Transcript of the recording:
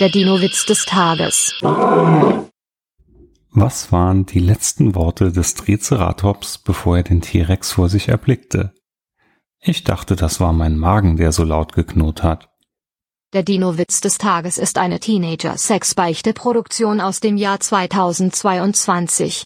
Der Dino-Witz des Tages. Was waren die letzten Worte des Triceratops, bevor er den T-Rex vor sich erblickte? Ich dachte, das war mein Magen, der so laut geknurrt hat. Der Dino-Witz des Tages ist eine Teenager-Sex-Beichte-Produktion aus dem Jahr 2022.